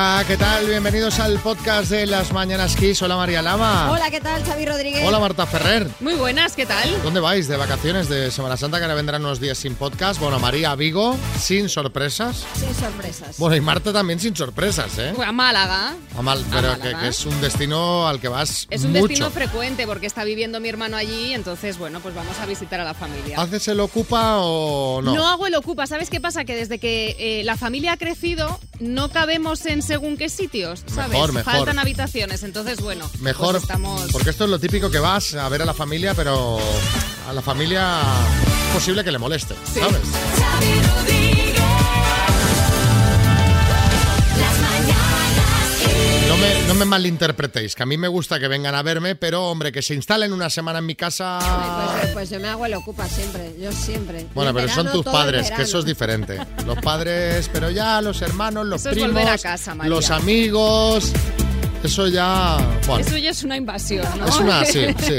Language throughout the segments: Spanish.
Hola, ¿qué tal? Bienvenidos al podcast de Las Mañanas Kiss. Hola María Lama. Hola, ¿qué tal? Xavi Rodríguez. Hola Marta Ferrer. Muy buenas, ¿qué tal? ¿Dónde vais? ¿De vacaciones de Semana Santa? Que ahora vendrán unos días sin podcast. Bueno, María Vigo, sin sorpresas. Sin sorpresas. Bueno, y Marta también sin sorpresas, ¿eh? A Málaga. A mal, pero que, Málaga. que es un destino al que vas Es un mucho. destino frecuente porque está viviendo mi hermano allí, entonces, bueno, pues vamos a visitar a la familia. ¿Haces el ocupa o no? hago el ocupa. ¿Sabes qué pasa? Que desde que eh, la familia ha crecido, no cabemos en según qué sitios, ¿sabes? Mejor, mejor. Faltan habitaciones, entonces, bueno. Mejor, pues estamos... porque esto es lo típico que vas a ver a la familia, pero a la familia es posible que le moleste, Sí. ¿sabes? Me, no me malinterpretéis, que a mí me gusta que vengan a verme, pero hombre, que se instalen una semana en mi casa... Pues, eh, pues yo me hago el ocupa siempre, yo siempre. Bueno, en pero son tus padres, que eso es diferente. Los padres, pero ya los hermanos, los Eso es primos, volver a casa, María. los amigos, eso ya... Bueno, Eso ya es una invasión, ¿no? es una... Sí, sí.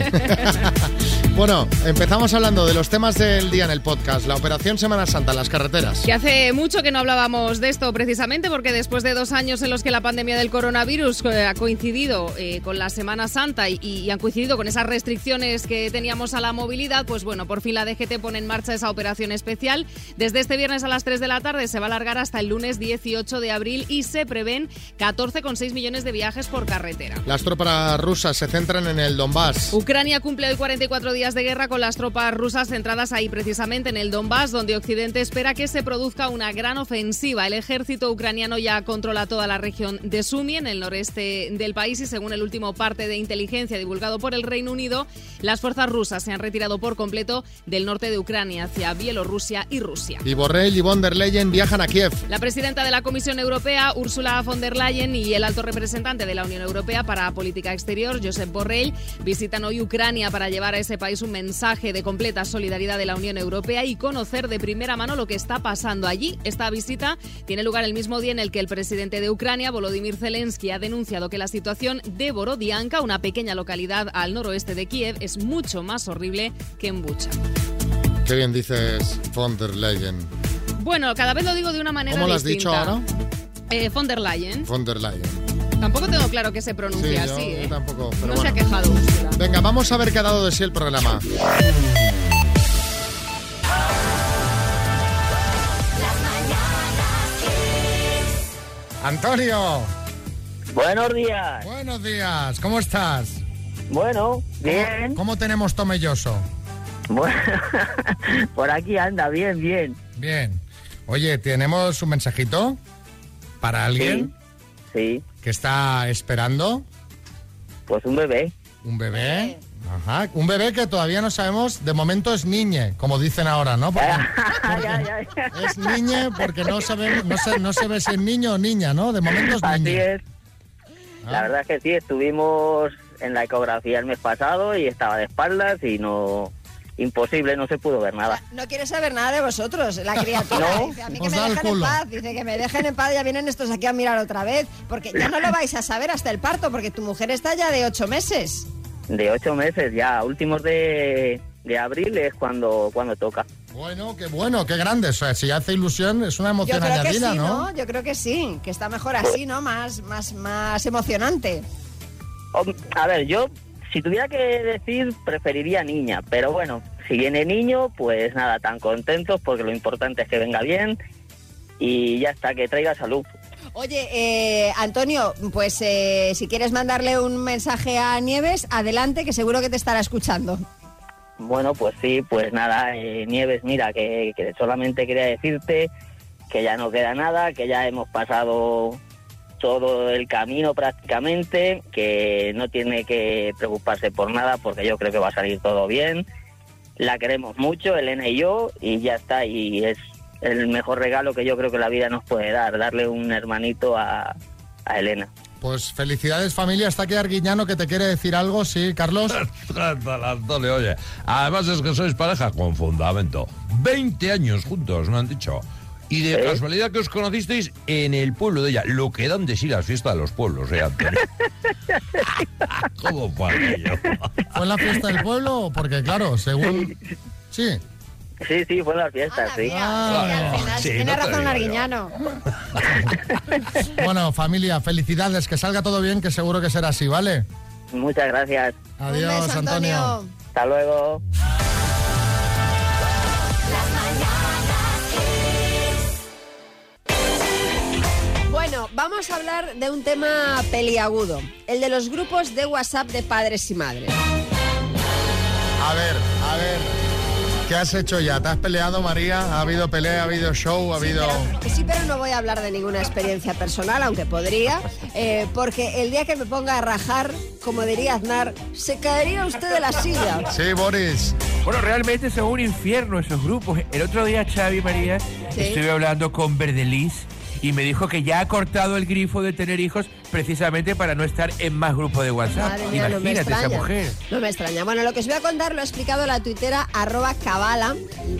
Bueno, empezamos hablando de los temas del día en el podcast. La Operación Semana Santa en las carreteras. Que hace mucho que no hablábamos de esto precisamente porque después de dos años en los que la pandemia del coronavirus eh, ha coincidido eh, con la Semana Santa y, y han coincidido con esas restricciones que teníamos a la movilidad, pues bueno, por fin la DGT pone en marcha esa operación especial. Desde este viernes a las 3 de la tarde se va a alargar hasta el lunes 18 de abril y se prevén 14,6 millones de viajes por carretera. Las tropas rusas se centran en el Donbass. Ucrania cumple hoy 44 días de guerra con las tropas rusas centradas ahí precisamente en el Donbass, donde Occidente espera que se produzca una gran ofensiva. El ejército ucraniano ya controla toda la región de Sumy, en el noreste del país, y según el último parte de inteligencia divulgado por el Reino Unido, las fuerzas rusas se han retirado por completo del norte de Ucrania hacia Bielorrusia y Rusia. Y Borrell y von der Leyen viajan a Kiev. La presidenta de la Comisión Europea, Ursula von der Leyen, y el alto representante de la Unión Europea para Política Exterior, Josep Borrell, visitan hoy Ucrania para llevar a ese país un mensaje de completa solidaridad de la Unión Europea y conocer de primera mano lo que está pasando allí. Esta visita tiene lugar el mismo día en el que el presidente de Ucrania, Volodymyr Zelensky, ha denunciado que la situación de Borodianka, una pequeña localidad al noroeste de Kiev, es mucho más horrible que en Bucha. Qué bien dices von der Leyen. Bueno, cada vez lo digo de una manera ¿Cómo lo has dicho distinta. ahora? Eh, von der Leyen. Von der Leyen. Tampoco tengo claro que se Sí, pronuncie yo, así, yo ¿eh? tampoco. Pero no se ha quejado Úrsula. Venga, vamos a ver qué ha dado de sí el programa. Antonio, Buenos días. buenos días, ¿cómo estás? Bueno, bien. ¿Cómo tenemos Tomelloso? Bueno, por aquí anda, bien, bien. Bien. Oye, tenemos un mensajito para alguien Sí, que está esperando pues un bebé. un bebé. Ajá, un bebé que todavía no sabemos, de momento es niñe, como dicen ahora, ¿no? Porque-. Es niñe porque no sabemos, no se, no se ve si es niño o niña, ¿no? De momento es Así niña. La verdad es que sí, estuvimos en la ecografía el mes pasado y estaba de espaldas y no... Imposible, no se pudo ver nada. No quiere saber nada de vosotros, la criatura. No. Dice, a mí Os que me dejen en paz. Dice que me dejen en paz, ya vienen estos aquí a mirar otra vez. Porque ya no lo vais a saber hasta el parto, porque tu mujer está ya de ocho meses. De ocho meses ya, últimos de, de abril es cuando, cuando toca. Bueno, qué bueno, qué grande. O sea, si hace ilusión, es una Yo emoción que sí, ¿no? ¿no? Yo creo que sí, que está mejor así, ¿no? Más, más, más emocionante. A ver, yo, si tuviera que decir, preferiría niña, pero bueno, si viene niño, pues nada, tan contentos porque lo importante es que venga bien y ya está, que traiga salud. Oye, eh, Antonio, pues eh, si quieres mandarle un mensaje a Nieves, adelante, que seguro que te estará escuchando. Bueno, pues sí, pues nada, eh, Nieves, mira, que, que solamente quería decirte que ya no queda nada, que ya hemos pasado todo el camino prácticamente, que no tiene que preocuparse por nada porque yo creo que va a salir todo bien. La queremos mucho, Elena y yo, y ya está, y es el mejor regalo que yo creo que la vida nos puede dar, darle un hermanito a, a Elena. Pues felicidades familia, está aquí Arguiñano que te quiere decir algo, sí, Carlos. Antonio, oye. Además es que sois pareja con fundamento. 20 años juntos, me han dicho. Y de ¿Eh? casualidad que os conocisteis en el pueblo de ella. Lo que dan de sí las fiestas de los pueblos, ¿eh, Antonio? ¿Cómo fue aquello? ¿Fue en la fiesta del pueblo? Porque claro, según... Sí, Sí, sí, fue sí. mira, Ah, sí, al final, sí, tiene no razón. Arguiñano. Bueno, familia, felicidades, que salga todo bien, que seguro que será así, ¿vale? Muchas gracias. Adiós, Un beso, Antonio. Hasta luego. Bueno, vamos a hablar de un tema peliagudo, el de los grupos de WhatsApp de padres y madres. A ver, a ver. ¿Qué has hecho ya? ¿Te has peleado, María? ¿Ha habido pelea, ha habido show, ha habido...? Pero- sí, pero no voy a hablar de ninguna experiencia personal, aunque podría, eh, porque el día que me ponga a rajar, como diría Aznar, se caería usted de la silla. Sí, Boris. Bueno, realmente son un infierno esos grupos. El otro día, Xavi María, Sí. estuve hablando con Verdelis y me dijo que ya ha cortado el grifo de tener hijos precisamente para no estar en más grupos de WhatsApp. Madre mía, no me Imagínate esa mujer. No me extraña. Bueno, lo que os voy a contar lo ha explicado la tuitera arroba cabala.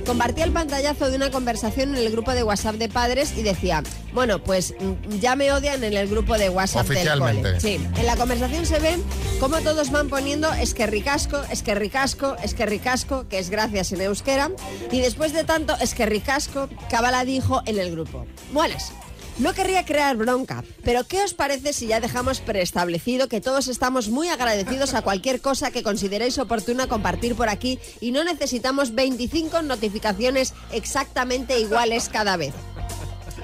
Compartía el pantallazo de una conversación en el grupo de WhatsApp de padres y decía, bueno, pues mm, ya me odian en el grupo de WhatsApp del cole. Sí, en la conversación se ve cómo todos van poniendo es que ricasco, es que ricasco, es que ricasco, que es gracias en euskera. Y después de tanto es que ricasco, Cabala dijo en el grupo, buenas. No querría crear bronca, pero ¿qué os parece si ya dejamos preestablecido que todos estamos muy agradecidos a cualquier cosa que consideréis oportuna compartir por aquí y no necesitamos 25 notificaciones exactamente iguales cada vez?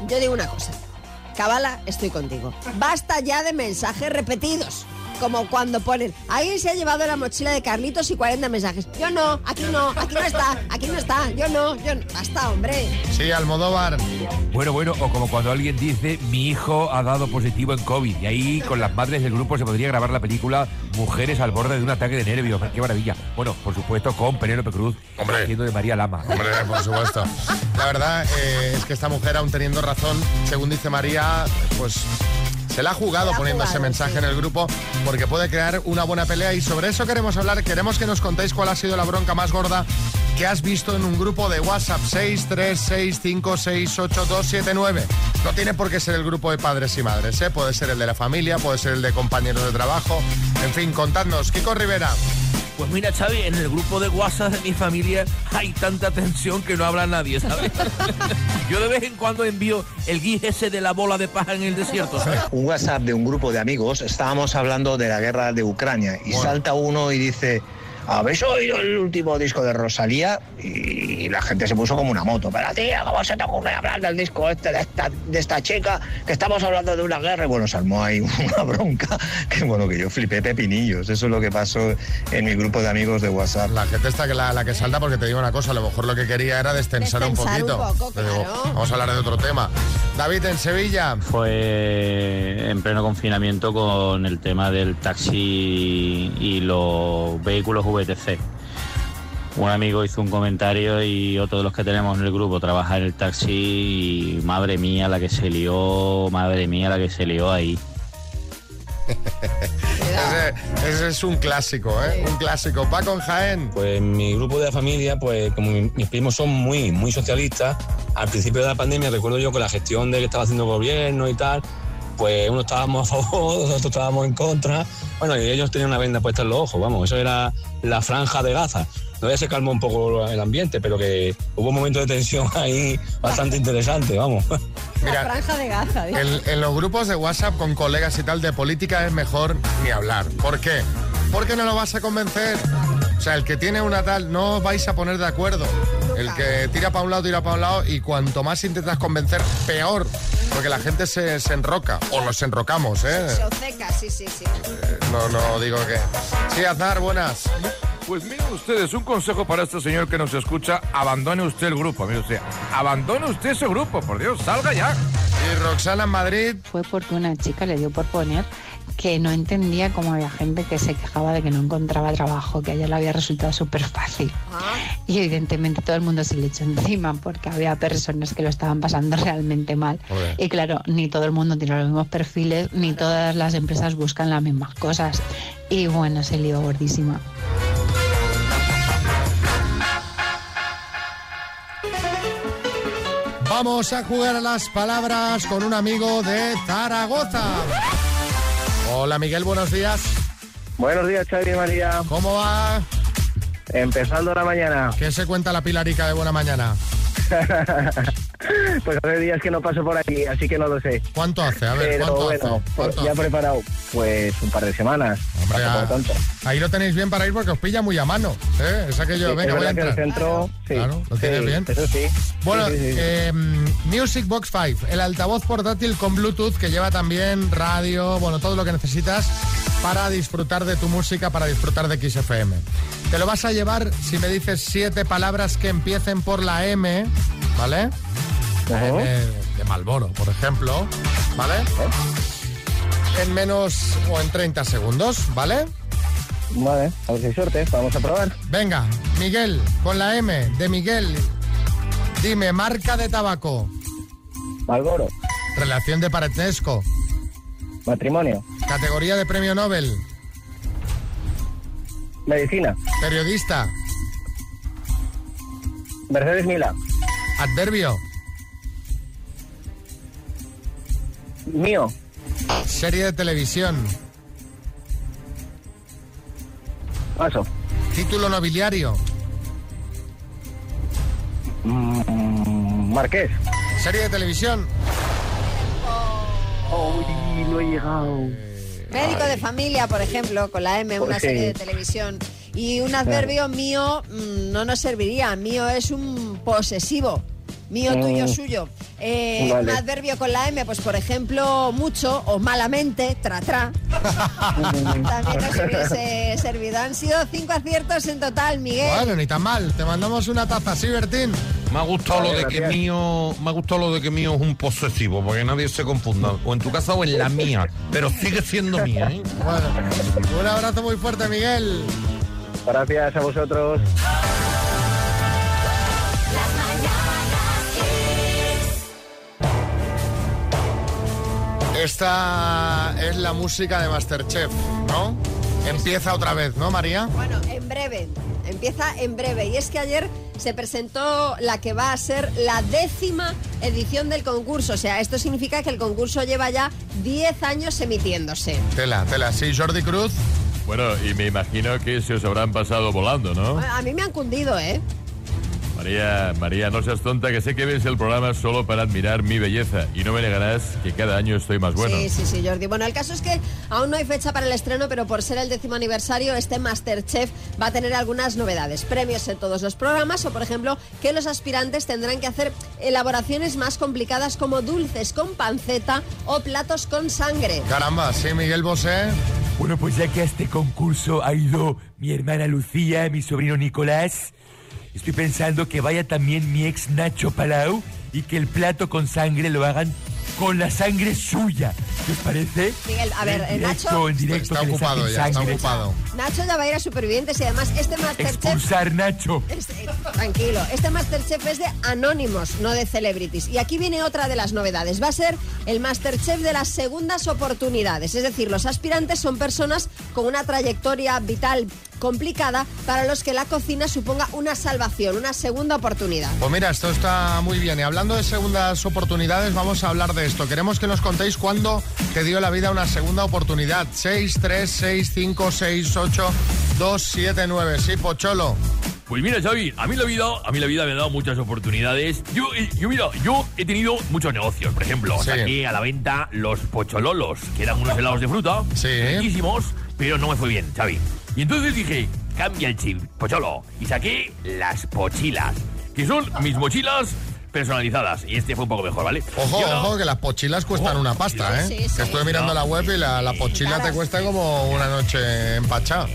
Yo digo una cosa. Cabala, estoy contigo. Basta ya de mensajes repetidos. Como cuando ponen, alguien se ha llevado la mochila de Carlitos y 40 mensajes. Yo no, aquí no, aquí no está, aquí no está, yo no, yo no. Basta, hombre. Sí, Almodóvar. Bueno, bueno, o como cuando alguien dice, mi hijo ha dado positivo en COVID. Y ahí con las madres del grupo se podría grabar la película Mujeres al borde de un ataque de nervios. ¡Qué maravilla! Bueno, por supuesto, con Penélope Cruz, Hombre. haciendo de María Lama. Hombre, por supuesto. La verdad eh, es que esta mujer, aún teniendo razón, según dice María, pues se la ha jugado la poniendo jugado, ese mensaje sí. en el grupo porque puede crear una buena pelea y sobre eso queremos hablar. Queremos que nos contéis cuál ha sido la bronca más gorda que has visto en un grupo de WhatsApp 636568279. No tiene por qué ser el grupo de padres y madres, ¿eh? puede ser el de la familia, puede ser el de compañeros de trabajo. En fin, contadnos. Kiko Rivera. Pues mira, Xavi, en el grupo de WhatsApp de mi familia hay tanta tensión que no habla nadie, ¿sabes? Yo de vez en cuando envío el GIF ese de la bola de paja en el desierto, ¿sabes? un WhatsApp de un grupo de amigos, estábamos hablando de la guerra de Ucrania y salta uno y dice, ¿habéis oído el último disco de Rosalía? Y la gente se puso como una moto, pero tía, ¿cómo se te ocurre hablar del disco este de esta, de esta chica? Que estamos hablando de una guerra y bueno, se armó ahí una bronca, que bueno, que yo flipé pepinillos, eso es lo que pasó en mi grupo de amigos de WhatsApp. La gente está que la, la que salta porque te digo una cosa, a lo mejor lo que quería era destensar, Destensar un un poquito. poco, Te digo, claro. vamos a hablar de otro tema. David, en Sevilla. Fue en pleno confinamiento con el tema del taxi y los vehículos VTC. Un amigo hizo un comentario y otro de los que tenemos en el grupo trabaja en el taxi y madre mía la que se lió, madre mía la que se lió ahí. Ese, ese es un clásico, ¿eh? Un clásico. Paco en Jaén. Pues mi grupo de la familia, pues como mi- mis primos son muy, muy socialistas, al principio de la pandemia recuerdo yo con la gestión de que estaba haciendo el gobierno y tal, pues unos estábamos a favor, otros estábamos en contra. Bueno, y ellos tenían una venda puesta en los ojos, vamos, eso era la franja de Gaza. Todavía se calmó un poco el ambiente, pero que hubo un momento de tensión ahí bastante interesante, vamos. Mira, La franja de Gaza. en los grupos de WhatsApp con colegas y tal de política es mejor ni hablar. ¿Por qué? Porque no lo vas a convencer. O sea, el que tiene una tal, no os vais a poner de acuerdo. El que tira para un lado, tira para un lado y cuanto más intentas convencer, peor. Porque la gente se, se enroca. O nos enrocamos, ¿eh? Se oceca, sí, sí, sí. No, no digo que... Sí, Aznar, buenas. Pues miren ustedes, un consejo para este señor que nos escucha, abandone usted el grupo, mire usted, abandone usted ese grupo, por Dios, salga ya. Y Roxana en Madrid. fue porque una chica le dio por poner que no entendía cómo había gente que se quejaba de que no encontraba trabajo, que a ella le había resultado súper fácil. Y evidentemente todo el mundo se le echó encima porque había personas que lo estaban pasando realmente mal. Y claro, ni todo el mundo tiene los mismos perfiles, ni todas las empresas buscan las mismas cosas. Y bueno, se lió gordísima. Vamos a jugar a las palabras con un amigo de Zaragoza. Hola Miguel, buenos días. Buenos días, Xavi y María. ¿Cómo va? Empezando la mañana. ¿Qué se cuenta la Pilarica de buena mañana? pues hace días que no paso por aquí, así que no lo sé. ¿Cuánto hace? A ver, Pero ¿cuánto bueno, hace? pues ¿Cuánto ya preparado. Pues un par de semanas. Hombre, ah, tanto. ahí lo tenéis bien para ir porque os pilla muy a mano. ¿eh? Es aquello, Sí, venga, es voy a que entrar. el centro, sí. Claro, lo tienes Sí, bien. Eso sí. Bueno, eh, Music Box 5, el altavoz portátil con Bluetooth que lleva también radio, bueno, todo lo que necesitas para disfrutar de tu música, para disfrutar de XFM. Te lo vas a llevar si me dices siete palabras que empiecen por la M, ¿vale? De Malboro, por ejemplo, ¿vale? En menos o en 30 segundos, ¿vale? Vale, a ver si hay suerte. Vamos a probar. Venga, Miguel, con la M de Miguel, dime marca de tabaco. Malboro. Relación de parentesco. Matrimonio. Categoría de premio Nobel. Medicina. Periodista. Mercedes Mila. Adverbio. Mío. Serie de televisión. Paso. Título nobiliario. Mm, Marqués. Serie de televisión. Uy, no he llegado. Médico de familia, por ejemplo, con la M, una serie de televisión. Y un adverbio mío mm, no nos serviría. Mío es un posesivo. Mío, Mm. tuyo, suyo. Eh, Vale. Un adverbio con la M, pues por ejemplo, mucho o malamente, tra, tra. También nos hubiese servido. Han sido cinco aciertos en total, Miguel. Bueno, ni tan mal. Te mandamos una taza, ¿sí, Bertín? Me ha gustado lo de que mío, me ha gustado lo de que mío es un posesivo, porque nadie se confunda, o en tu casa o en la mía, pero sigue siendo mía, ¿eh? Bueno, un abrazo muy fuerte, Miguel. Gracias a vosotros. Esta es la música de Masterchef, ¿no? Empieza otra vez, ¿no, María? Bueno, en breve. Empieza en breve. Y es que ayer se presentó la que va a ser la décima edición del concurso. O sea, esto significa que el concurso lleva ya 10 años emitiéndose. Tela, tela. Sí, Jordi Cruz. Bueno, y me imagino que se os habrán pasado volando, ¿no? A mí me han cundido, ¿eh? María, María, no seas tonta, que sé que ves el programa solo para admirar mi belleza y no me negarás que cada año estoy más bueno. Sí, sí, sí, Jordi. Bueno, el caso es que aún no hay fecha para el estreno, pero por ser el décimo aniversario, este Masterchef va a tener algunas novedades. Premios en todos los programas o, por ejemplo, que los aspirantes tendrán que hacer elaboraciones más complicadas como dulces con panceta o platos con sangre. Caramba, sí, Miguel Bosé. Bueno, pues ya que a este concurso ha ido mi hermana Lucía, mi sobrino Nicolás, estoy pensando que vaya también mi ex Nacho Palau y que el plato con sangre lo hagan con la sangre suya. ¿Qué os parece? Miguel, a ver, En eh, directo, Nacho- en directo, Está ocupado ya, está ocupado. Nacho ya va a ir a Supervivientes y además este Masterchef... Expulsar Nacho. Este- tranquilo, este Masterchef es de anónimos, no de celebrities. Y aquí viene otra de las novedades. Va a ser el Masterchef de las segundas oportunidades. Es decir, los aspirantes son personas con una trayectoria vital complicada para los que la cocina suponga una salvación, una segunda oportunidad. Pues mira, esto está muy bien. Y hablando de segundas oportunidades, vamos a hablar de esto. Queremos que nos contéis cuándo te dio la vida una segunda oportunidad. 6, 3, 6, 5, 6, 8, 2, 7, 9. Sí, Pocholo. Pues mira, Xavi, a mí la vida, a mí la vida me ha dado muchas oportunidades. Yo, yo mira, yo he tenido muchos negocios. Por ejemplo, Sí. saqué a la venta los pochololos, que eran unos helados de fruta, riquísimos, pero no me fue bien, Xavi. Y entonces dije, cambia el chip, pocholo, y saqué las pochilas, que son mis mochilas personalizadas. Y este fue un poco mejor, ¿vale? Ojo, ojo, que las pochilas cuestan una pasta, ¿eh? Sí, sí, que estuve mirando la web y la, la pochila te cuesta como una noche empachada.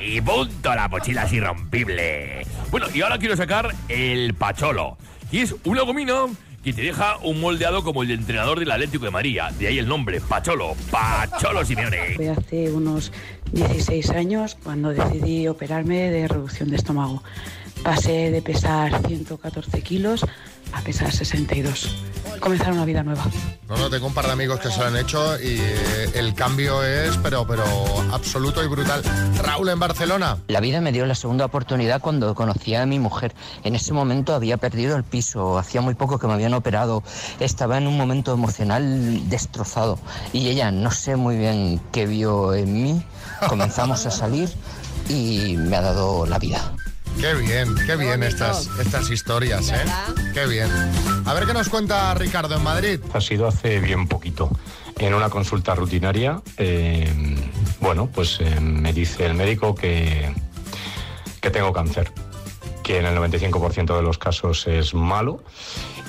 Y punto, la mochila es irrompible. Bueno, y ahora quiero sacar el pacholo. Y es una gomina que te deja un moldeado como el de entrenador del Atlético de María. De ahí el nombre, Pacholo. Pacholo Simeone. Fue hace unos 16 años cuando decidí operarme de reducción de estómago. Pasé de pesar 114 kilos a pesar 62. Comenzar una vida nueva. No, no, tengo un par de amigos que se lo han hecho y eh, el cambio es, pero, pero absoluto y brutal. Raúl en Barcelona. La vida me dio la segunda oportunidad cuando conocí a mi mujer. En ese momento había perdido el piso, hacía muy poco que me habían operado, estaba en un momento emocional destrozado y ella no sé muy bien qué vio en mí. Comenzamos a salir y me ha dado la vida. Qué bien, qué bien estas, estas historias, ¿eh? Qué bien. A ver qué nos cuenta Ricardo en Madrid. Ha sido hace bien poquito. En una consulta rutinaria, eh, bueno, pues eh, me dice el médico que, que tengo cáncer, que en el 95% de los casos es malo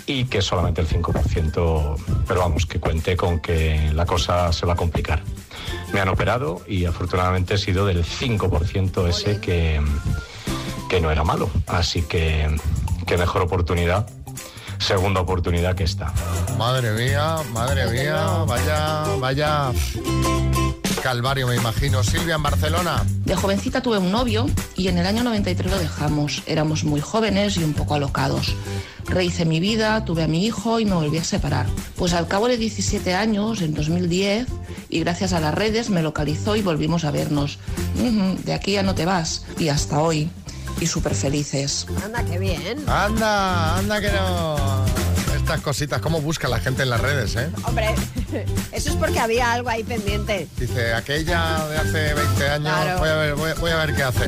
y que solamente el 5%, pero vamos, que cuente con que la cosa se va a complicar. Me han operado y afortunadamente he sido del 5% ese que, que no era malo. Así que, qué mejor oportunidad, segunda oportunidad que esta. Madre mía, madre mía, vaya, vaya calvario me imagino. Silvia en Barcelona. De jovencita tuve un novio y en el año 93 lo dejamos. Éramos muy jóvenes y un poco alocados. Rehice mi vida, tuve a mi hijo y me volví a separar. Pues al cabo de 17 años, en 2010, y gracias a las redes me localizó y volvimos a vernos. De aquí ya no te vas. Y hasta hoy. Y súper felices. Anda, qué bien. Anda, anda que no. Estas cositas, cómo busca la gente en las redes, ¿eh? Hombre, eso es porque había algo ahí pendiente. Dice, aquella de hace 20 años, Claro. voy, a ver, voy, voy a ver qué hace.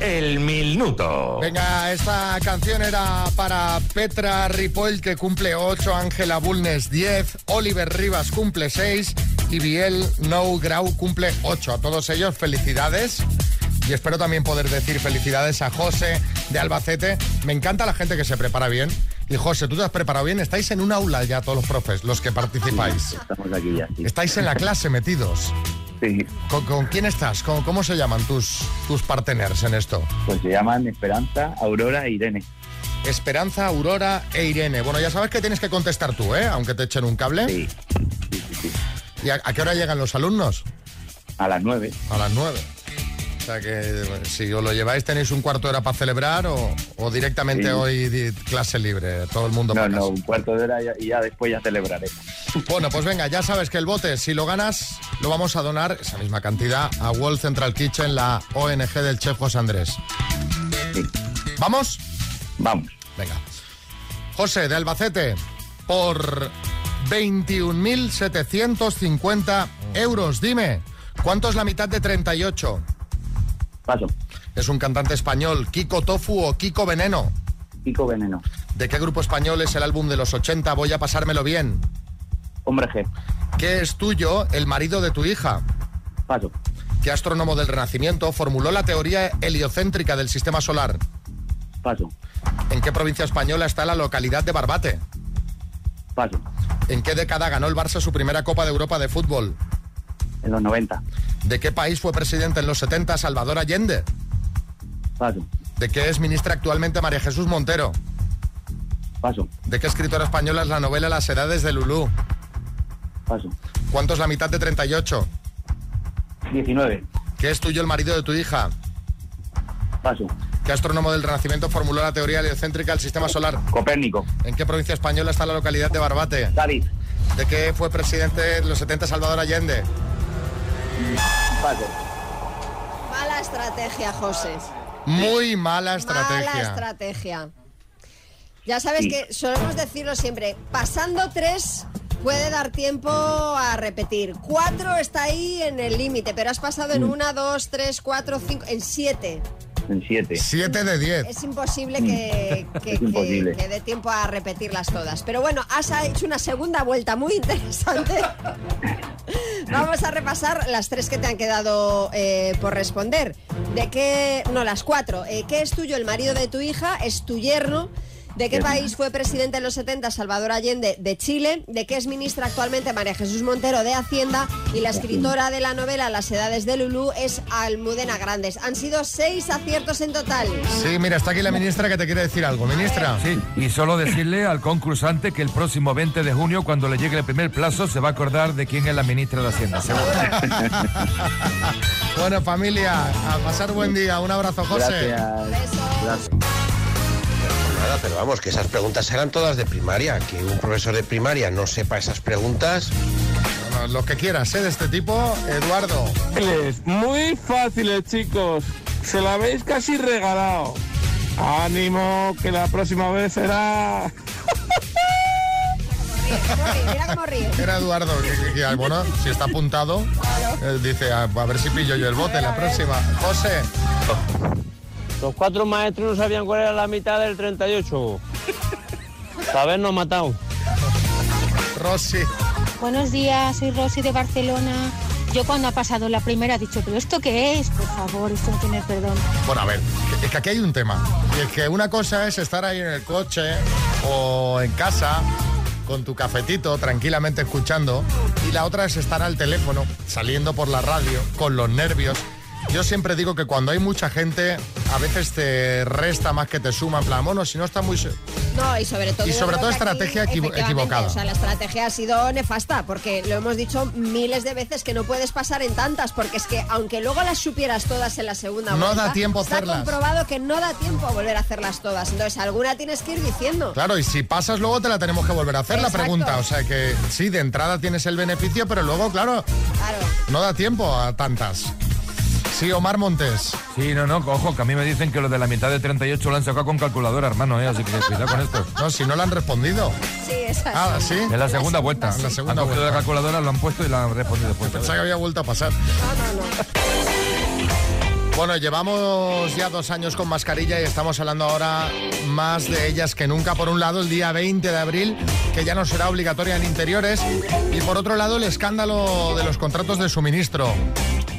El minuto. Venga, esta canción era para Petra Ripoll, que cumple 8, Ángela Bulnes 10, Oliver Rivas cumple 6 y Biel No Grau cumple 8. A todos ellos, felicidades. Y espero también poder decir felicidades a José de Albacete. Me encanta la gente que se prepara bien. Y José, tú te has preparado bien. Estáis en un aula ya todos los profes, los que participáis. Estamos aquí ya, sí. Estáis en la clase metidos. Sí. ¿Con, con quién estás? ¿Cómo, cómo se llaman tus, tus partners en esto? Pues se llaman Esperanza, Aurora e Irene. Esperanza, Aurora e Irene. Bueno, ya sabes que tienes que contestar tú, ¿eh? Aunque te echen un cable. Sí. ¿Y a, a qué hora llegan los alumnos? A las nueve. A las nueve. O sea que bueno, si os lo lleváis tenéis un cuarto de hora para celebrar o, o directamente Sí. hoy clase libre, todo el mundo No, para no, casa. un cuarto de hora y ya, y ya después ya celebraré. Bueno, pues venga, ya sabes que el bote, si lo ganas, lo vamos a donar, esa misma cantidad, a World Central Kitchen, la ONG del chef José Andrés. ¿Vamos? Vamos. Venga. José, de Albacete, por 21.750 euros. Dime, ¿cuánto es la mitad de 38? Paso. Es un cantante español, Kiko Tofu o Kiko Veneno. Kiko Veneno. ¿De qué grupo español es el álbum de los 80? Voy a pasármelo bien. Hombre G. ¿Qué es tuyo, el marido de tu hija? Paso. ¿Qué astrónomo del Renacimiento formuló la teoría heliocéntrica del sistema solar? Paso. ¿En qué provincia española está la localidad de Barbate? Paso. ¿En qué década ganó el Barça su primera Copa de Europa de fútbol? En los 90. ¿De qué país fue presidente en los 70 Salvador Allende? Paso. ¿De qué es ministra actualmente María Jesús Montero? Paso. ¿De qué escritora española es la novela Las edades de Lulú? Paso. ¿Cuánto es la mitad de 38? 19. ¿Qué es tuyo el marido de tu hija? Paso. ¿Qué astrónomo del Renacimiento formuló la teoría heliocéntrica del sistema solar? Copérnico. ¿En qué provincia española está la localidad de Barbate? Cádiz. ¿De qué fue presidente en los 70 Salvador Allende? Paso. Mala estrategia, José. Muy mala Mala estrategia. estrategia. Ya sabes Sí. que solemos decirlo siempre, pasando tres puede dar tiempo a repetir. Cuatro está ahí en el límite, pero has pasado en Mm. una, dos, tres, cuatro, cinco, en siete. En 7. 7 de 10. Es imposible que, que- Es que- imposible. que dé tiempo a repetirlas todas. Pero bueno, has hecho una segunda vuelta muy interesante. Vamos a repasar las tres que te han quedado eh, por responder. ¿De qué? No, las cuatro. Eh, ¿Qué es tuyo? El marido de tu hija es tu yerno. ¿De qué país fue presidente en los 70 Salvador Allende? De Chile. ¿De qué es ministra actualmente María Jesús Montero de Hacienda? Y la escritora de la novela Las edades de Lulú es Almudena Grandes. Han sido seis aciertos en total. Sí, mira, está aquí la ministra que te quiere decir algo. Ministra. Sí, y solo decirle al concursante que el próximo 20 de junio, cuando le llegue el primer plazo, se va a acordar de quién es la ministra de Hacienda. seguro. Bueno, familia, a pasar buen día. Un abrazo, José. Gracias. Nada, pero vamos, que esas preguntas eran todas de primaria. Que un profesor de primaria no sepa esas preguntas. Bueno, lo que quieras, ¿eh? De este tipo, Eduardo. Muy fáciles, chicos. Se la habéis casi regalado. Ánimo, que la próxima vez será. Mira cómo ríe. Era Eduardo, que, que- que, bueno, si está apuntado, eh, dice, a, a ver si pillo yo el bote la próxima. José, Los cuatro maestros no sabían cuál era la mitad del 38. Habernos matado. Rosy. Buenos días, soy Rosy de Barcelona. Yo cuando ha pasado la primera he dicho, pero ¿esto qué es? Por favor, esto no tiene perdón. Bueno, a ver, es que aquí hay un tema. Y es que una cosa es estar ahí en el coche o en casa con tu cafetito tranquilamente escuchando y la otra es estar al teléfono saliendo por la radio con los nervios. Yo siempre digo que cuando hay mucha gente a veces te resta más que te suma, en plan, bueno, si no está muy... No, y sobre todo. Y sobre todo estrategia equivocada. O sea, la estrategia ha sido nefasta, porque lo hemos dicho miles de veces que no puedes pasar en tantas, porque es que aunque luego las supieras todas en la segunda No vuelta, da tiempo está hacerlas. comprobado que no da tiempo a volver a hacerlas todas. Entonces, alguna tienes que ir diciendo. Claro, y si pasas luego te la tenemos que volver a hacer la pregunta. O sea que sí, de entrada tienes el beneficio, pero luego, claro, Claro. no da tiempo a tantas. Sí, Omar Montes. Sí, no, no, ojo, que a mí me dicen que lo de la mitad de 38 lo han sacado con calculadora, hermano, ¿eh? así que cuidado con esto. No, si no le han respondido. Sí, esa Ah, ¿sí? En la segunda vuelta. En la segunda han cogido vuelta. la calculadora, lo han puesto y la han respondido después. Pensaba que había vuelto a pasar. Bueno, llevamos ya dos años con mascarilla y estamos hablando ahora más de ellas que nunca. Por un lado, el día 20 de abril, que ya no será obligatoria en interiores. Y por otro lado, el escándalo de los contratos de suministro.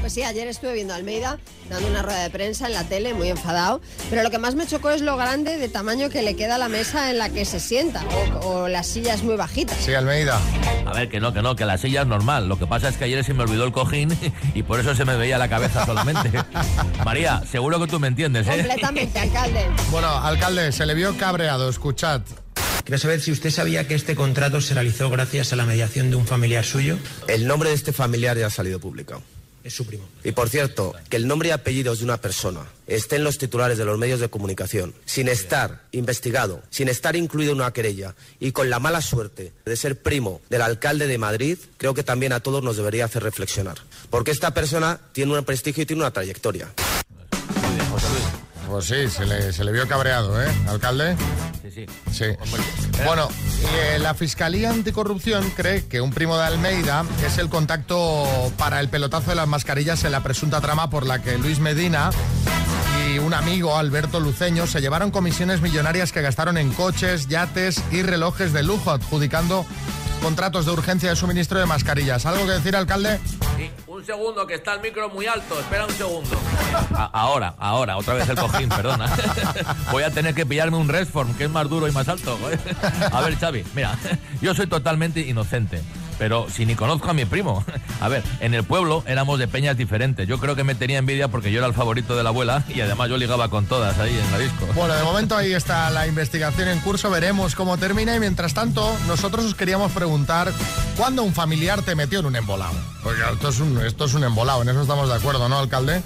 Pues sí, ayer estuve viendo a Almeida dando una rueda de prensa en la tele, muy enfadado. Pero lo que más me chocó es lo grande de tamaño que le queda a la mesa en la que se sienta. O, o las sillas muy bajitas. Sí, Almeida. A ver, que no, que no, que la silla es normal. Lo que pasa es que ayer se me olvidó el cojín y por eso se me veía la cabeza solamente. María, seguro que tú me entiendes, ¿eh? Completamente, alcalde. Bueno, alcalde, se le vio cabreado, escuchad. Quiero saber si usted sabía que este contrato se realizó gracias a la mediación de un familiar suyo. El nombre de este familiar ya ha salido publicado. Es su primo. Y por cierto, que el nombre y apellidos de una persona esté en los titulares de los medios de comunicación, sin estar investigado, sin estar incluido en una querella y con la mala suerte de ser primo del alcalde de Madrid, creo que también a todos nos debería hacer reflexionar. Porque esta persona tiene un prestigio y tiene una trayectoria. Pues sí, se le, se le vio cabreado, ¿eh, alcalde? Sí, sí. Sí. Bueno, eh, la Fiscalía Anticorrupción cree que un primo de Almeida es el contacto para el pelotazo de las mascarillas en la presunta trama por la que Luis Medina y un amigo, Alberto Luceño, se llevaron comisiones millonarias que gastaron en coches, yates y relojes de lujo, adjudicando contratos de urgencia de suministro de mascarillas. ¿Algo que decir, alcalde? Un segundo, que está el micro muy alto. Espera un segundo. Ahora, ahora, otra vez el cojín, perdona. Voy a tener que pillarme un Resform, que es más duro y más alto. A ver, Xavi, mira, yo soy totalmente inocente. Pero si ni conozco a mi primo. A ver, en el pueblo éramos de peñas diferentes. Yo creo que me tenía envidia porque yo era el favorito de la abuela y además yo ligaba con todas ahí en la disco. Bueno, de momento ahí está la investigación en curso, veremos cómo termina y mientras tanto nosotros os queríamos preguntar cuándo un familiar te metió en un embolado. Porque esto es un, esto es un embolado, en eso estamos de acuerdo, ¿no, alcalde?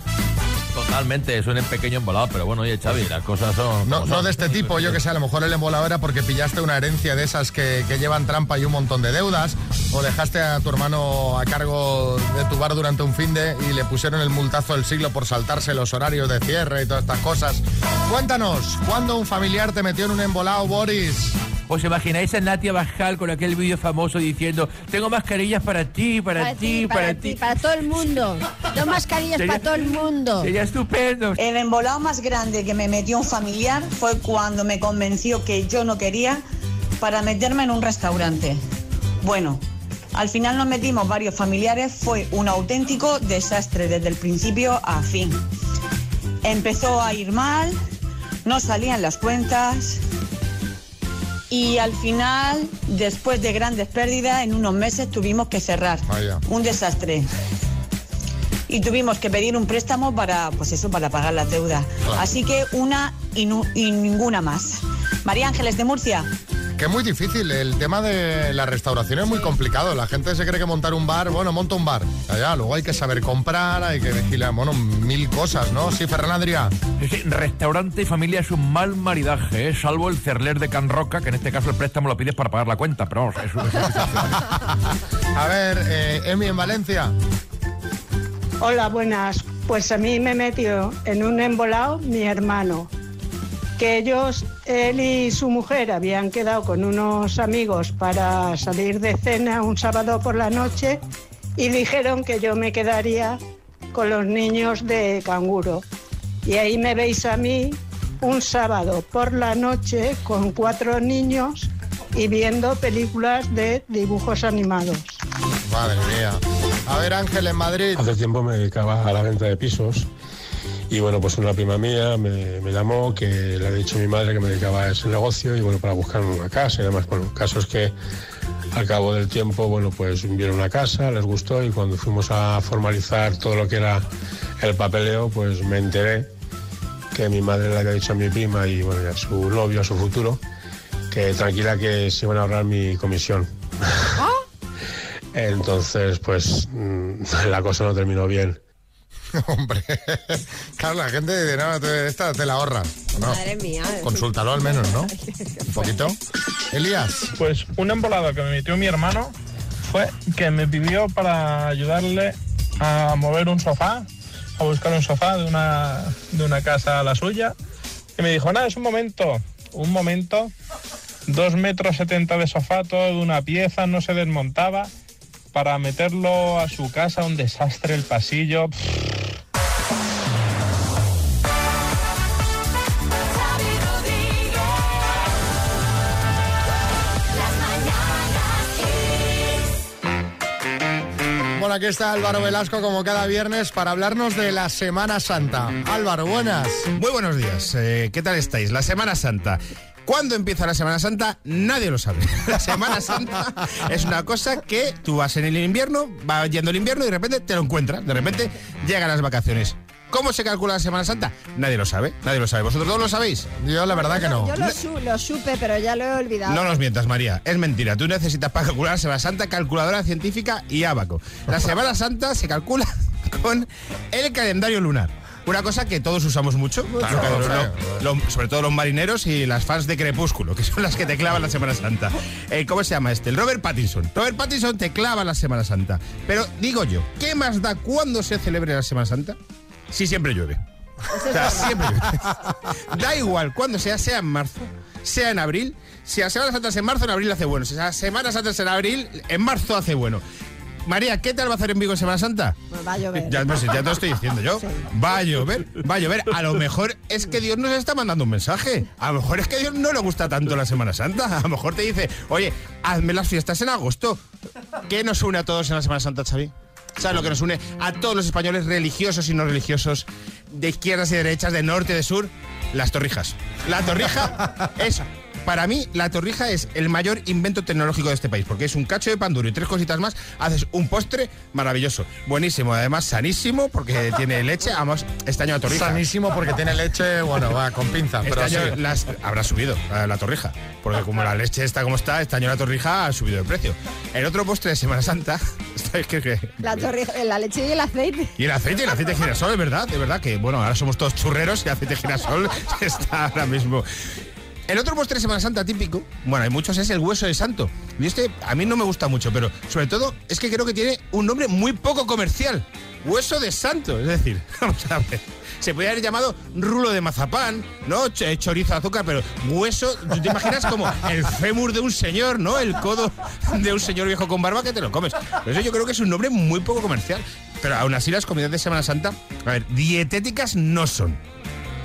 Totalmente, es un pequeño embolado, pero bueno, oye, Xavi, las cosas son... No, de este tipo, yo que sé, a lo mejor el embolado era porque pillaste una herencia de esas que, que llevan trampa y un montón de deudas, o dejaste a tu hermano a cargo de tu bar durante un fin de y le pusieron el multazo del siglo por saltarse los horarios de cierre y todas estas cosas. Cuéntanos, ¿cuándo un familiar te metió en un embolado, Boris? ¿Os imagináis a Natia Bajal con aquel vídeo famoso diciendo, tengo mascarillas para ti, para, ti, para, ti? para todo el mundo. Dos mascarillas Sería- para todo el mundo. Sería estupendo. El embolado más grande que me metió un familiar fue cuando me convenció que yo no quería para meterme en un restaurante. Bueno, al final nos metimos varios familiares, fue un auténtico desastre desde el principio a fin. Empezó a ir mal, no salían las cuentas y al final, después de grandes pérdidas, en unos meses tuvimos que cerrar. Vaya. Un desastre y tuvimos que pedir un préstamo para, pues eso, para pagar las deudas. Así que una y ninguna más. María Ángeles de Murcia. Que es muy difícil, el tema de la restauración es muy complicado. La gente se cree que montar un bar, bueno, monta un bar. Allá, luego hay que saber comprar, hay que vigilar, bueno, mil cosas, ¿no? Sí, Ferran Adrià. Sí, sí, restaurante y familia es un mal maridaje, ¿eh? salvo el cerler de Can Roca, que en este caso el préstamo lo pides para pagar la cuenta, pero vamos, es, es- es- A ver, eh, Emi en Valencia. Hola, buenas. Pues a mí me metió en un embolado mi hermano, que ellos, él y su mujer habían quedado con unos amigos para salir de cena un sábado por la noche y dijeron que yo me quedaría con los niños de canguro. Y ahí me veis a mí un sábado por la noche con cuatro niños y viendo películas de dibujos animados. Madre mía. A ver, Ángel, en Madrid. Hace tiempo me dedicaba a la venta de pisos y bueno, pues una prima mía me, me llamó que le había dicho a mi madre que me dedicaba a ese negocio y bueno, para buscar una casa y demás. Bueno, el caso es que al cabo del tiempo, bueno, pues vieron una casa, les gustó y cuando fuimos a formalizar todo lo que era el papeleo, pues me enteré que mi madre le había dicho a mi prima y bueno, y a su novio, a su futuro, que tranquila que se iban a ahorrar mi comisión. Entonces, pues mm, la cosa no terminó bien. Hombre, claro, la gente dice, no, te- esta te la ahorras. ¿o no? Madre mía. Consúltalo al menos, ¿no? Un poquito. Elías. Pues un embolado que me metió mi hermano fue que me pidió para ayudarle a mover un sofá, a buscar un sofá de una, de una casa a la suya. Y me dijo, nada, es un momento, un momento, dos metros setenta de sofá, todo de una pieza, no se desmontaba. Para meterlo a su casa, un desastre el pasillo. Bueno, aquí está Álvaro Velasco como cada viernes para hablarnos de la Semana Santa. Álvaro, buenas. Muy buenos días. Eh, ¿Qué tal estáis? La Semana Santa. ¿Cuándo empieza la Semana Santa? Nadie lo sabe. La Semana Santa es una cosa que tú vas en el invierno, va yendo el invierno y de repente te lo encuentras. De repente llegan las vacaciones. ¿Cómo se calcula la Semana Santa? Nadie lo sabe. Nadie lo sabe. ¿Vosotros todos lo sabéis? Yo la verdad que no. Yo lo, su- lo supe, pero ya lo he olvidado. No nos mientas, María. Es mentira. Tú necesitas para calcular la Semana Santa calculadora científica y abaco. La Semana Santa se calcula con el calendario lunar. Una cosa que todos usamos mucho, Claro, Mucho. lo- lo- sobre todo los marineros y las fans de Crepúsculo, que son las que te clavan la Semana Santa. Eh, ¿Cómo se llama este? El Robert Pattinson. Robert Pattinson te clava la Semana Santa. Pero digo yo, ¿qué más da cuándo se celebre la Semana Santa? Si siempre llueve. O sea, siempre llueve. Da igual cuando sea, sea en marzo, sea en abril. Si la Semana Santa es en marzo, en abril hace bueno. Si la Semana Santa es en abril, en marzo hace bueno. María, ¿qué tal va a hacer en Vigo en Semana Santa? Pues va a llover. Ya, sé, ya te lo estoy diciendo yo. Va a llover, va a llover. A lo mejor es que Dios nos está mandando un mensaje. A lo mejor es que a Dios no le gusta tanto la Semana Santa. A lo mejor te dice, oye, hazme las fiestas en agosto. ¿Qué nos une a todos en la Semana Santa, Xavi? ¿Sabes lo que nos une a todos los españoles religiosos y no religiosos, de izquierdas y derechas, de norte y de sur? Las torrijas. La torrija es, para mí, la torrija es el mayor invento tecnológico de este país, porque es un cacho de pan duro y tres cositas más, haces un postre maravilloso, buenísimo, además sanísimo, porque tiene leche, vamos, este año la torrija. Sanísimo porque tiene leche, bueno, va con pinza, Este pero sí. año las- habrá subido la, la torrija, porque como la leche está como está, este año la torrija ha subido de precio. El otro postre de Semana Santa, esto es que- que La, torre- la leche y el aceite. y el aceite, el aceite de girasol, es verdad, es verdad que, bueno, ahora somos todos churreros y el aceite de girasol está ahora mismo. El otro postre de Semana Santa típico, bueno, hay muchos, es el hueso de santo. Y este a mí no me gusta mucho, pero sobre todo es que creo que tiene un nombre muy poco comercial. Hueso de santo, es decir, vamos a ver. Se podría haber llamado rulo de mazapán, ¿no? Ch- chorizo azúcar, pero hueso, ¿tú te imaginas como el fémur de un señor, ¿no? El codo de un señor viejo con barba que te lo comes. Pero eso yo creo que es un nombre muy poco comercial. Pero aún así las comidas de Semana Santa, a ver, dietéticas no son.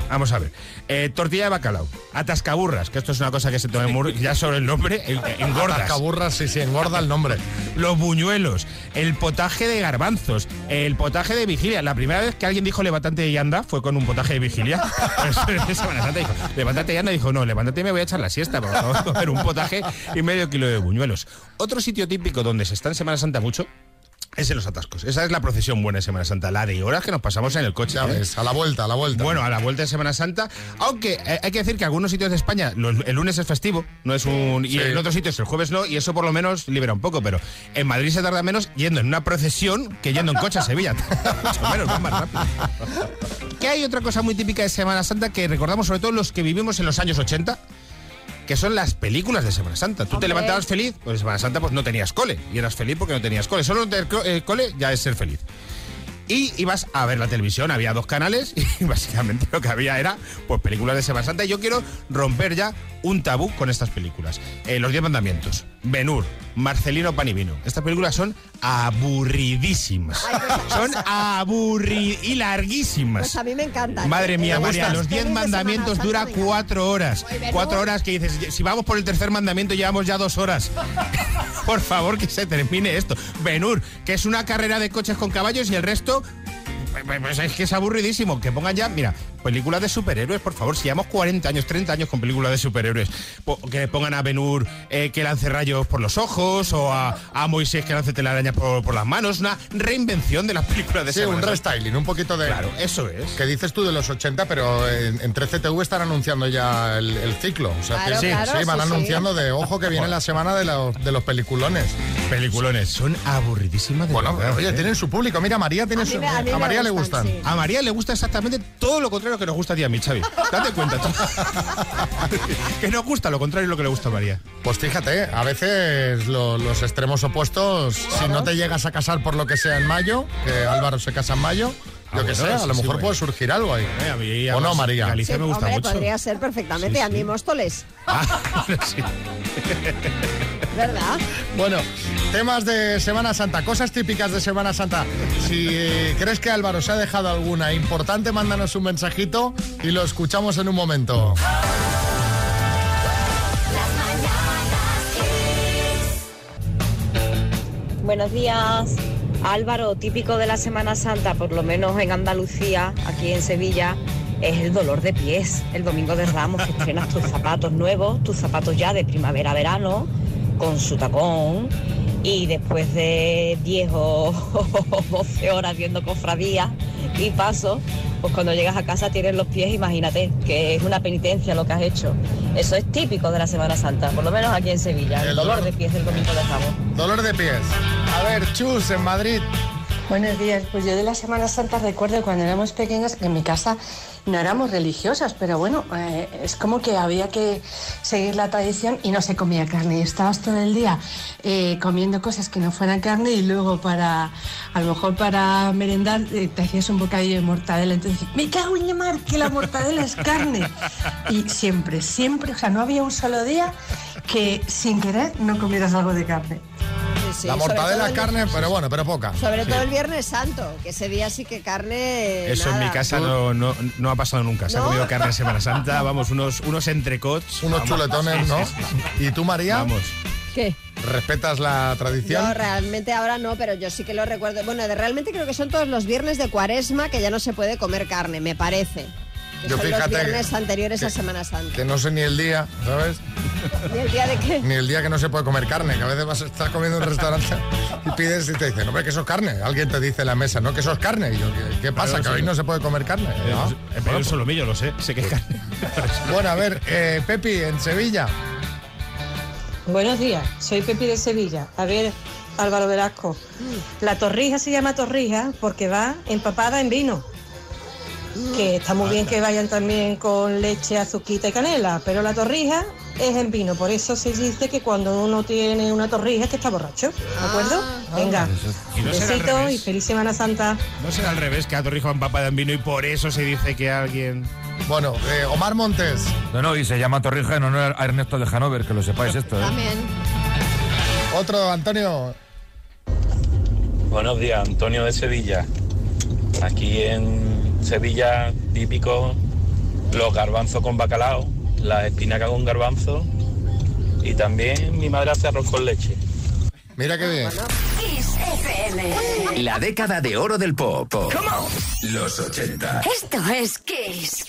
Vamos a ver. Eh, tortilla de bacalao. Atascaburras, que esto es una cosa que se toma ya sobre el nombre, engordas. Atascaburras, sí, sí, engorda el nombre. Los buñuelos, el potaje de garbanzos, el potaje de vigilia. La primera vez que alguien dijo levantante y anda fue con un potaje de vigilia. Pues, Semana Santa dijo, levántate y anda. Dijo, no, levántate y me voy a echar la siesta. Pero vamos a comer un potaje y medio kilo de buñuelos. Otro sitio típico donde se está en Semana Santa mucho es en los atascos. Esa es la procesión buena de Semana Santa, la de horas que nos pasamos en el coche. ¿eh? a la vuelta, a la vuelta. Bueno, a la vuelta de Semana Santa, aunque eh, hay que decir que algunos sitios de España los- el lunes es festivo, no es un y en otros sitios el jueves no, y eso por lo menos libera un poco, pero en Madrid se tarda menos yendo en una procesión que yendo en coche a Sevilla. Mucho menos, va más rápido. Que hay otra cosa muy típica de Semana Santa que recordamos sobre todo los que vivimos en los años 80, que son las películas de Semana Santa. Tú te levantabas feliz, pues en Semana Santa pues no tenías cole, y eras feliz porque no tenías cole. Solo tener eh, cole ya es ser feliz. Y ibas a ver la televisión. Había dos canales y básicamente lo que había era pues películas de Semana Santa. Y yo quiero romper ya un tabú con estas películas. Eh, Los Diez Mandamientos, Benur, Marcelino Pan y Vino. Estas películas son aburridísimas. son aburridas y larguísimas. Pues a mí me encanta. Madre mía, María, los diez mandamientos dura cuatro horas. Cuatro horas que dices, si vamos por el tercer mandamiento llevamos ya dos horas. por favor, que se termine esto. Benur, que es una carrera de coches con caballos y el resto... pues, pues es que es aburridísimo. Que pongan ya, mira, películas de superhéroes, por favor. Si llevamos 40 años, 30 años con películas de superhéroes, que le pongan a Benur eh, que lance rayos por los ojos o a, a Moisés que lance telarañas por, por las manos. Una reinvención de las películas de Sí, Semana un restyling, un poquito de... Claro, eso es. Que dices tú de los 80, pero en, en 13TV están anunciando ya el, el ciclo. O sea, Claro, que, claro, sí, van sí, sí. anunciando de, ojo, que viene la semana de los, de los peliculones. Peliculones, son aburridísimas de Bueno, verdad, oye, ¿eh? tienen su público. Mira, María tiene A su... me- a mí a me María le gustan, sí. A María le gusta exactamente todo lo contrario que nos gusta a ti a mí, Xavi. Date cuenta tú. que nos gusta lo contrario de lo que le gusta a María. Pues fíjate, a veces lo- los extremos opuestos, si no te llegas a casar por lo que sea en mayo, que Álvaro se casa en mayo, yo Ah, qué bueno, sé, a lo sí, mejor puede surgir algo ahí. Eh, a mí, ¿O no, María? Galicia Sí, me gusta hombre, mucho. podría ser perfectamente. Sí, A mí. Móstoles, Ah, sí. ¿verdad? Bueno, temas de Semana Santa, cosas típicas de Semana Santa. Si eh, crees que Álvaro se ha dejado alguna importante, mándanos un mensajito y lo escuchamos en un momento. Buenos días. Álvaro, típico de la Semana Santa, por lo menos en Andalucía, aquí en Sevilla, es el dolor de pies. El domingo de Ramos que estrenas tus zapatos nuevos, tus zapatos ya de primavera-verano, con su tacón. Y después de 10 o 12 horas viendo cofradías y paso, pues cuando llegas a casa tienes los pies, imagínate, que es una penitencia lo que has hecho. Eso es típico de la Semana Santa, por lo menos aquí en Sevilla, el, El dolor dolor- de pies del domingo de Ramos. Dolor de pies. A ver, Chus, en Madrid. Buenos días, pues yo de la Semana Santa recuerdo cuando éramos pequeñas que en mi casa no éramos religiosas, pero bueno, eh, es como que había que seguir la tradición y no se comía carne. Y estabas todo el día eh, comiendo cosas que no fueran carne y luego para, a lo mejor para merendar eh, te hacías un bocadillo de mortadela. Entonces, me cago en la mar que la mortadela es carne. Y siempre, siempre, o sea, no había un solo día que sin querer no comieras algo de carne. Sí, la mortadela el- carne, pero bueno, pero poca. Sobre Sí. todo el Viernes Santo, que ese día sí que carne. Eso en mi nada. casa no, no, no ha pasado nunca. Se ha ¿No? comido carne en Semana Santa, vamos, unos, unos entrecots. Unos vamos. chuletones, ¿no? ¿Y tú, María? Vamos. ¿Qué? ¿Respetas la tradición? Yo realmente ahora no, pero yo sí que lo recuerdo. Bueno, de- realmente creo que son todos los viernes de cuaresma que ya no se puede comer carne, me parece. Que Yo son fíjate los viernes que- anteriores a que- Semana Santa. Que no sé ni el día, ¿sabes? ¿Y el día de qué? Ni el día que no se puede comer carne, que a veces vas a estar comiendo en un restaurante y pides y te dicen, hombre, que eso es carne. Alguien te dice en la mesa, no, que eso es carne. Y yo, ¿qué, qué pasa? Claro, que sí. hoy no se puede comer carne. Eh, ¿no? eh, Pero el solomillo, lo sé, sé que es carne. Bueno, a ver, eh, Pepi, en Sevilla. Buenos días, soy Pepi de Sevilla. A ver, Álvaro Velasco. La torrija se llama torrija porque va empapada en vino. Que está muy bien que vayan también con leche, azuquita y canela, pero la torrija es en vino. Por eso se dice que cuando uno tiene una torrija es que está borracho. ¿De acuerdo? Venga, Y no será al besito revés. y feliz Semana Santa. No será al revés, que a Torrijos empapada en vino y por eso se dice que alguien... Bueno, eh, Omar Montes. No, no, y se llama Torrija en honor a Ernesto de Hanover, que lo sepáis esto, ¿eh? También. Otro, Antonio. Buenos días, Antonio de Sevilla. Aquí en Sevilla, típico, los garbanzos con bacalao, las espinacas con garbanzo y también mi madre hace arroz con leche. Mira qué bien. Kiss FM. La década de oro del pop. Los 80. Esto es Kiss.